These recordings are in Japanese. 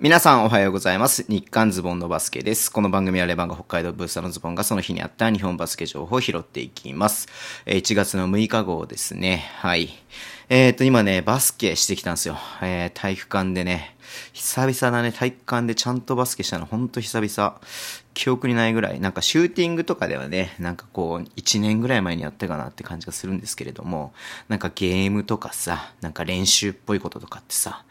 皆さんおはようございます。日刊ズボンのバスケです。この番組はレバンが北海道ブースターのズボンがその日にあった日本バスケ情報を拾っていきます。1月の6日号ですね。はい。えっ、と、今ね、バスケしてきたんですよ。えー体育館でね、久々だね、体育館でちゃんとバスケしたの、ほんと久々。記憶にないぐらい。なんかシューティングとかではね、なんかこう、1年ぐらい前にやったかなって感じがするんですけれども、なんかゲームとかさ、なんか練習っぽいこととかってさ、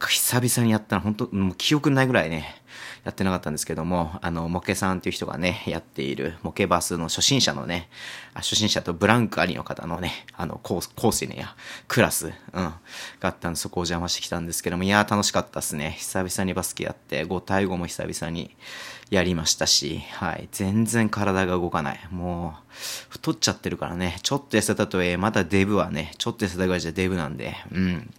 久々にやったの、本当もう記憶ないぐらいね、やってなかったんですけども、あの、モケさんっていう人がね、やっている、モケバスの初心者のね、初心者とブランクありの方のね、あの、コース、ねや、クラス、うん、があったんで、そこを邪魔してきたんですけども、いやー楽しかったですね。久々にバスケやって、5対5も久々にやりましたし、はい、全然体が動かない。もう、太っちゃってるからね、ちょっと痩せたとえ、まだデブはね、ちょっと痩せたぐらいじゃデブなんで、うん。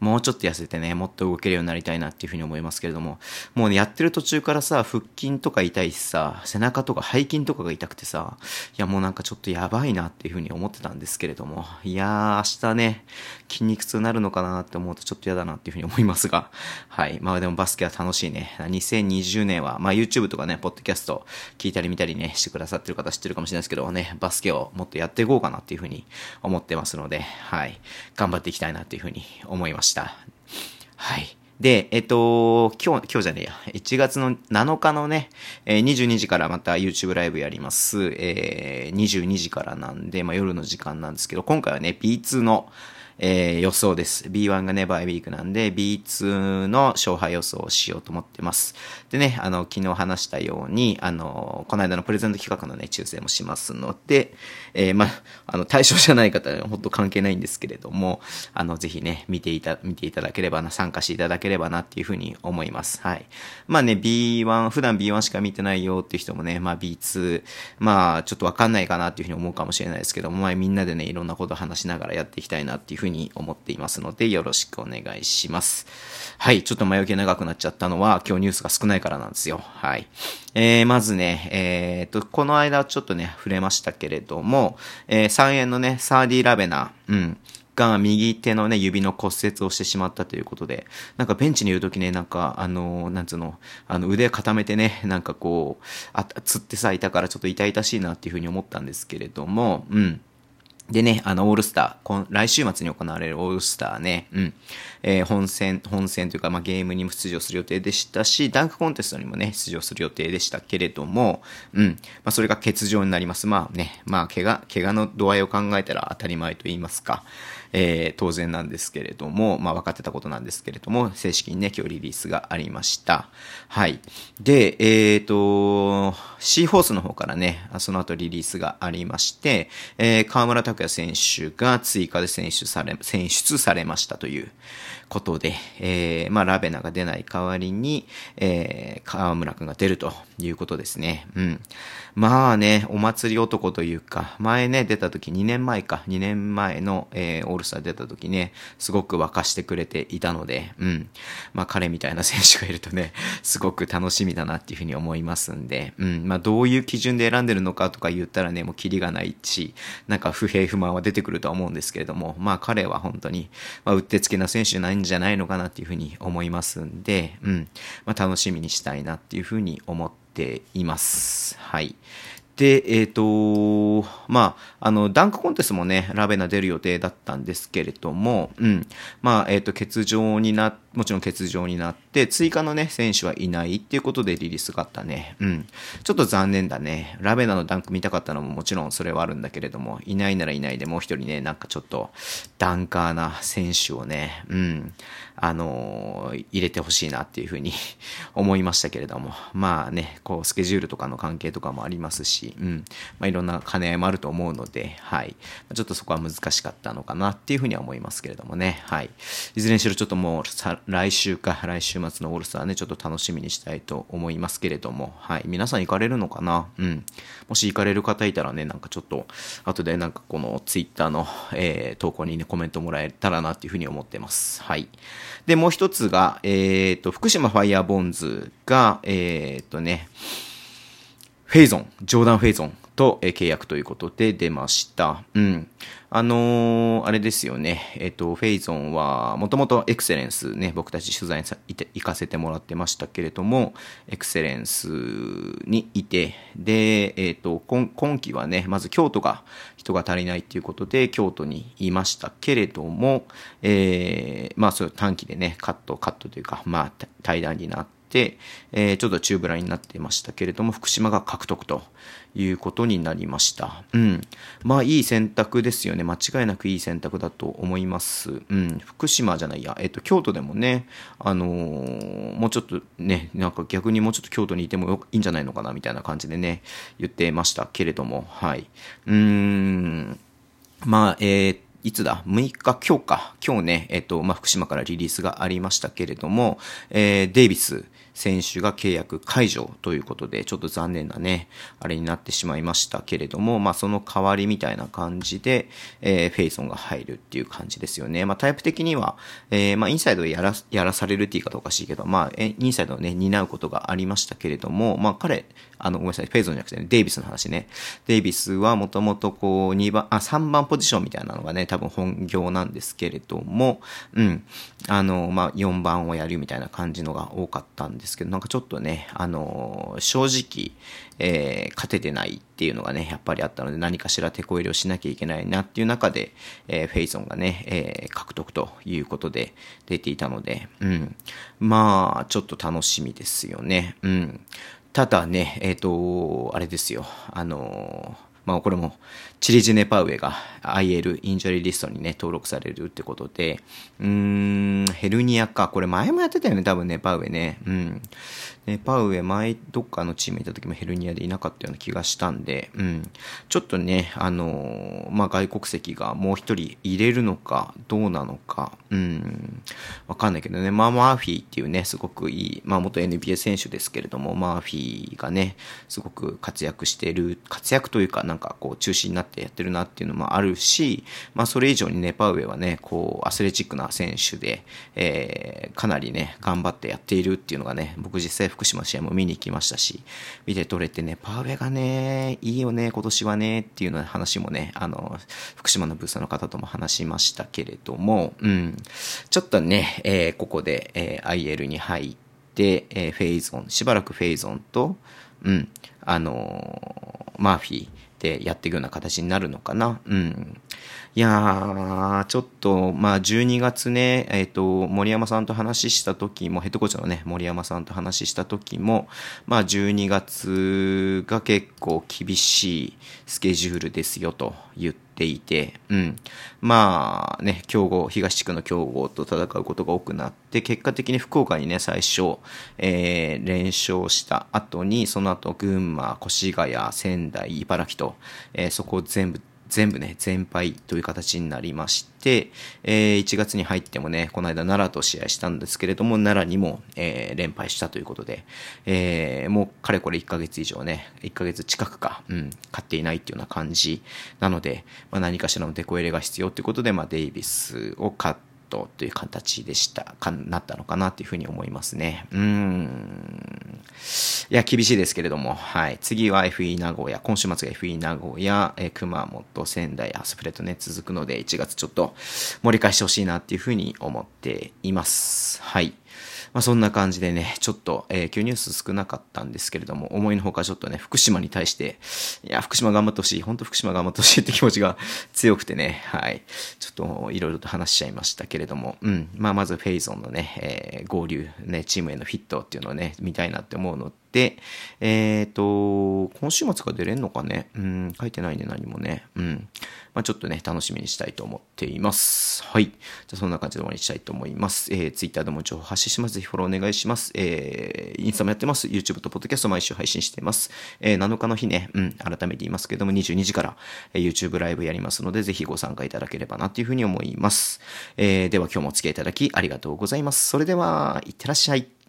もうちょっと痩せてね、もっと動けるようになりたいなっていうふうに思いますけれども、もうね、やってる途中からさ、腹筋とか痛いしさ、背中とか背筋とかが痛くてさ、いやもうなんかちょっとやばいなっていうふうに思ってたんですけれども、いやー、明日ね、筋肉痛になるのかなって思うとちょっと嫌だなっていうふうに思いますが、はい。まあでもバスケは楽しいね。2020年は、まあ YouTube とかね、ポッドキャスト聞いたり見たりね、してくださってる方知ってるかもしれないですけどね、バスケをもっとやっていこうかなっていうふうに思ってますので、はい。頑張っていきたいなっていうふうに思いました。はい。で、えっと、今日、今日じゃねえや。1月の7日のね、えー22時からまた YouTube ライブやります。えー22時からなんで、まあ夜の時間なんですけど、今回はね、B2 の、えー予想です。B1 がね、バイウィークなんで、B2 の勝敗予想をしようと思ってます。でね、あの、昨日話したように、あの、この間のプレゼント企画のね、抽選もしますので、えーまあ、あの、対象じゃない方は本当関係ないんですけれども、あの、ぜひね、見ていた、見ていただければな、参加していただければなっていうふうに思います。はい。まあね、B1、普段 B1 しか見てないよっていう人もね、まあ B2、まあ、ちょっとわかんないかなっていうふうに思うかもしれないですけども、まあみんなでね、いろんなこと話しながらやっていきたいなっていうふうにに思っていますので、よろしくお願いします。はい、ちょっと前置き長くなっちゃったのは、今日ニュースが少ないからなんですよ。はい。えー、まずね、えー、と、この間ちょっとね、触れましたけれども、えー、3円のね、サーディ・ラベナ、うん、が右手のね、指の骨折をしてしまったということで、なんかベンチにいるときね、なんか、あのーなんつうの、あの、腕固めてね、なんかこう、あ、つってさ、いたからちょっと痛々しいなっていうふうに思ったんですけれども、うん。でね、あの、オールスター、来週末に行われるオールスターね、うん。えー本戦、本戦というか、まあ、ゲームにも出場する予定でしたし、ダンクコンテストにもね、出場する予定でしたけれども、うん。まあ、それが欠場になります。まあね、まあ、怪我、怪我の度合いを考えたら当たり前と言いますか、えー当然なんですけれども、まあ、分かってたことなんですけれども、正式にね、今日リリースがありました。はい。で、えっ、と、シーホースの方からね、その後リリースがありまして、えー河村拓也選手が追加で選出され、選出されましたということで、えーまあ、ラベナが出ない代わりに、えー河村くんが出るということですね。うん。まあね、お祭り男というか、前ね、出た時、2年前か、2年前の、えーオールスター出た時ね、すごく沸かしてくれていたので、うん。まあ彼みたいな選手がいるとね、すごく楽しみだなっていうふうに思いますんで、うん。まあどういう基準で選んでるのかとか言ったらね、もうキリがないし、なんか不平不満は出てくるとは思うんですけれども、まあ彼は本当に、まあ、うってつけな選手じゃないんじゃないのかなっていうふうに思いますんで、うん。まあ楽しみにしたいなっていうふうに思っています。はい。で、えっ、と、まあ、あの、ダンクコンテストもね、ラベナ出る予定だったんですけれども、うん。まあ、えっ、と、欠場にな、もちろん欠場になって、追加のね、選手はいないっていうことでリリースがあったね。うん。ちょっと残念だね。ラベナのダンク見たかったのももちろんそれはあるんだけれども、いないならいないでもう一人ね、なんかちょっと、ダンカーな選手をね、うん。あのー入れてほしいなっていうふうに 思いましたけれども、まあね、こう、スケジュールとかの関係とかもありますしうん。まあいろんな兼ね合いもあると思うので、はい。ちょっとそこは難しかったのかなっていうふうには思いますけれどもね、はい。いずれにしろちょっともう、来週か、来週末のオールスターね、ちょっと楽しみにしたいと思いますけれども、はい。皆さん行かれるのかな？うん。もし行かれる方いたらね、なんかちょっと、後でなんかこのツイッターの、えー投稿にね、コメントもらえたらなっていうふうに思ってます。はい。で、もう一つが、えっ、と、福島ファイヤーボンズが、えっ、とね、フェイゾン、ジョーダン・フェイゾンと、え、契約ということで出ました。うん。あのー、あれですよね。えっ、と、フェイゾンは、もともとエクセレンスね、僕たち取材に行かせてもらってましたけれども、エクセレンスにいて、で、えっ、と今、今期はね、まず京都が人が足りないっていうことで、京都にいましたけれども、えー、まあ、そういう短期でね、カット、カットというか、まあ、対談になって、、えー、ちょっと中ブラになってましたけれども、福島が獲得ということになりました。うん。まあ、いい選択ですよね。間違いなくいい選択だと思います。うん。福島じゃないや、えっと、京都でもね、あのー、もうちょっとね、なんか逆にもうちょっと京都にいてもいいんじゃないのかな、みたいな感じでね、言ってましたけれども、はい。うーん。まあ、えー、いつだ ?6 日、今日か。今日ね、えっと、まあ、福島からリリースがありましたけれども、えー、デイビス、選手が契約解除ということで、ちょっと残念なね、あれになってしまいましたけれども、まあその代わりみたいな感じで、えー、フェイソンが入るっていう感じですよね。まあタイプ的には、えー、まあインサイドやら、やらされるって言い方おかしいけど、まあえインサイドをね、担うことがありましたけれども、まあ彼、あの、ごめんなさい、フェイゾンじゃなくてね、デイビスの話ね。デイビスはもともとこう、2番、あ、3番ポジションみたいなのがね、多分本業なんですけれども、うん、あの、まあ4番をやるみたいな感じのが多かったんでですけど、なんかちょっとね、あの、正直、えー、勝ててないっていうのがね、やっぱりあったので、何かしら手こ入れをしなきゃいけないなっていう中で、えー、フェイゾンがね、え、獲得ということで出ていたので、うん。まあ、ちょっと楽しみですよね。うん。ただね、えっ、と、あれですよ。あのまあこれも、チリジネパウエが IL injury list にね、登録されるってことで、うーん、ヘルニアか。これ前もやってたよね、多分ね、パウエね。うん。ね、パウエ前どっかのチームいた時もヘルニアでいなかったような気がしたんで、うん。ちょっとね、あのまあ外国籍がもう一人入れるのか、どうなのか、うん。わかんないけどね、まあマーフィーっていうね、すごくいい、まあ元 NBA 選手ですけれども、マーフィーがね、すごく活躍してる、活躍というか、なんかこう中心になってやってるなっていうのもあるし、まあそれ以上にね、パウエはね、こうアスレチックな選手で、えー、かなりね、頑張ってやっているっていうのがね、僕実際福島試合も見に行きましたし、見て取れてね、パウエがね、いいよね、今年はね、っていうの話もね、あの、福島のブースの方とも話しましたけれども、うん、ちょっとね、えー、ここで、えー、IL に入って、えー、フェイゾン、しばらくフェイゾンと、うん、あのマーフィー、でやっていくような形になるのかな。うん。いやー、ちょっと、まあ、12月ね、えっ、ー、と、森山さんと話した時も、ヘッドコーチのね、森山さんと話した時も、まあ、12月が結構厳しいスケジュールですよと言ってていて、うん。まあ、ね、強豪、東地区の強豪と戦うことが多くなって、結果的に福岡にね、最初、えー、連勝した後に、その後、群馬、越谷、仙台、茨城と、えー、そこを全部全部ね、全敗という形になりまして、えー、1月に入ってもね、この間奈良と試合したんですけれども、奈良にも、えー、連敗したということで、えー、もうかれこれ1ヶ月以上ね、1ヶ月近くか、うん、勝っていないっていうような感じなので、まあ、何かしらのデコ入れが必要ということで、まあ、デイビスを勝って、とという形でした、かなったのかなというふうに思いますね。うん。いや、厳しいですけれども、はい。次は FE 名古屋、今週末が FE 名古屋、え熊本、仙台、アスプレットね、続くので、1月ちょっと盛り返してほしいなっていうふうに思っています。はい。まあ、そんな感じでね、ちょっと、えー、今日ニュース少なかったんですけれども、思いのほかちょっとね、福島に対して、いや、福島頑張ってほしい、本当福島頑張ってほしいって気持ちが強くてね、はい。ちょっと、いろいろと話しちゃいましたけれども、れどもうん。まあ、まずフェイソンのね、えー、合流、ね、チームへのフィットっていうのをね、見たいなって思うので、えっ、ー、と、今週末が出れんのかね、うん、書いてないね、何もね、うん。まあ、ちょっとね、楽しみにしたいと思っています。はい。じゃそんな感じで終わりにしたいと思います。えー、Twitter でも情報発信します。ぜひフォローお願いします。えー、インスタもやってます。YouTube と Podcast 毎週配信しています。えー、7日の日ね、うん、改めて言いますけども、22時から、えー、YouTube ライブやりますので、ぜひご参加いただければなというふうに思います。えー、では今日もお付き合いいただきありがとうございます。それでは、いってらっしゃい。